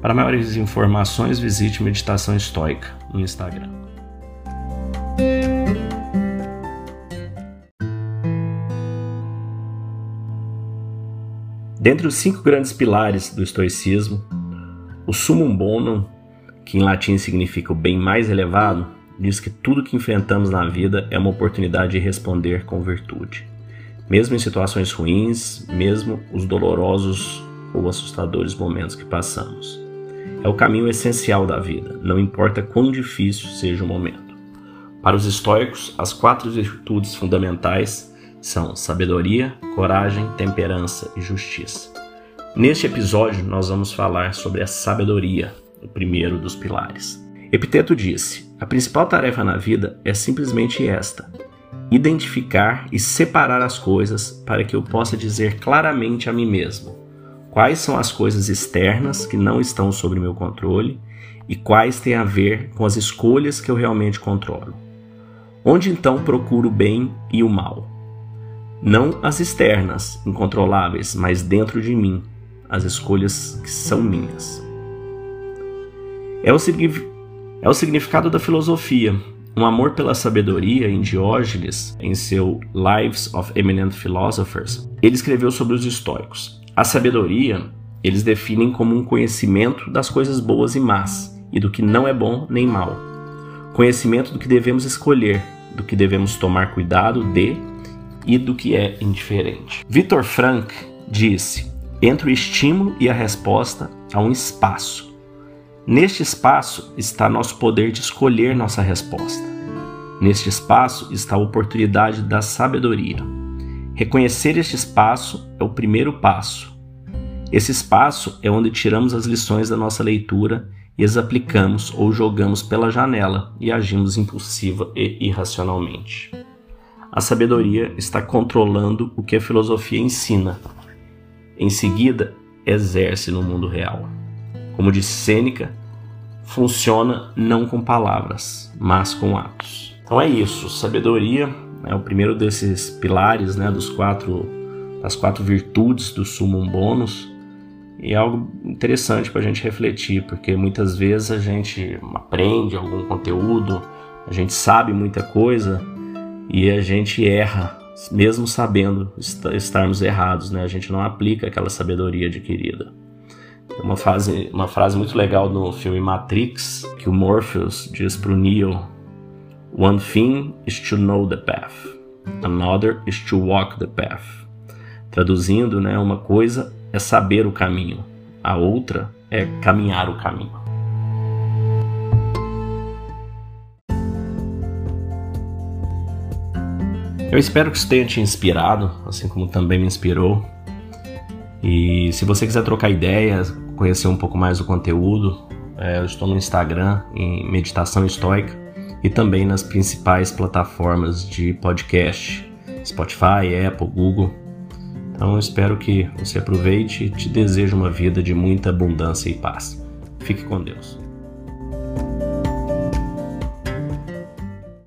Para maiores informações, visite Meditação Estoica no Instagram. Dentre os cinco grandes pilares do estoicismo, o Summum Bonum, que em latim significa o bem mais elevado, diz que tudo que enfrentamos na vida é uma oportunidade de responder com virtude. Mesmo em situações ruins, mesmo os dolorosos ou assustadores momentos que passamos. É o caminho essencial da vida, não importa quão difícil seja o momento. Para os estoicos, as quatro virtudes fundamentais são sabedoria, coragem, temperança e justiça. Neste episódio, nós vamos falar sobre a sabedoria, o primeiro dos pilares. Epiteto disse: A principal tarefa na vida é simplesmente esta: identificar e separar as coisas para que eu possa dizer claramente a mim mesmo quais são as coisas externas que não estão sob meu controle e quais têm a ver com as escolhas que eu realmente controlo. Onde então procuro o bem e o mal? Não as externas, incontroláveis, mas dentro de mim, as escolhas que são minhas. É o, é o significado da filosofia, um amor pela sabedoria em Diógenes, em seu Lives of Eminent Philosophers, ele escreveu sobre os estoicos. A sabedoria eles definem como um conhecimento das coisas boas e más e do que não é bom nem mal. Conhecimento do que devemos escolher, do que devemos tomar cuidado de e do que é indiferente. Victor Frank disse: entre o estímulo e a resposta há um espaço. Neste espaço está nosso poder de escolher nossa resposta. Neste espaço está a oportunidade da sabedoria. Reconhecer este espaço é o primeiro passo. Esse espaço é onde tiramos as lições da nossa leitura e as aplicamos ou jogamos pela janela e agimos impulsiva e irracionalmente. A sabedoria está controlando o que a filosofia ensina. Em seguida, exerce no mundo real. Como disse Sêneca, funciona não com palavras, mas com atos. Então é isso, sabedoria é o primeiro desses pilares, né, dos quatro, das quatro virtudes do Summum Bonus. E é algo interessante para a gente refletir, porque muitas vezes a gente aprende algum conteúdo, a gente sabe muita coisa e a gente erra, mesmo sabendo estarmos errados, né? A gente não aplica aquela sabedoria adquirida. Uma frase, uma frase muito legal no filme Matrix que o Morpheus diz para o Neo One thing is to know the path, another is to walk the path. Traduzindo, né, uma coisa é saber o caminho, a outra é caminhar o caminho. Eu espero que isso tenha te inspirado, assim como também me inspirou. E se você quiser trocar ideias, conhecer um pouco mais do conteúdo, é, eu estou no Instagram em Meditação Estoica e também nas principais plataformas de podcast, Spotify, Apple, Google. Então espero que você aproveite e te desejo uma vida de muita abundância e paz. Fique com Deus.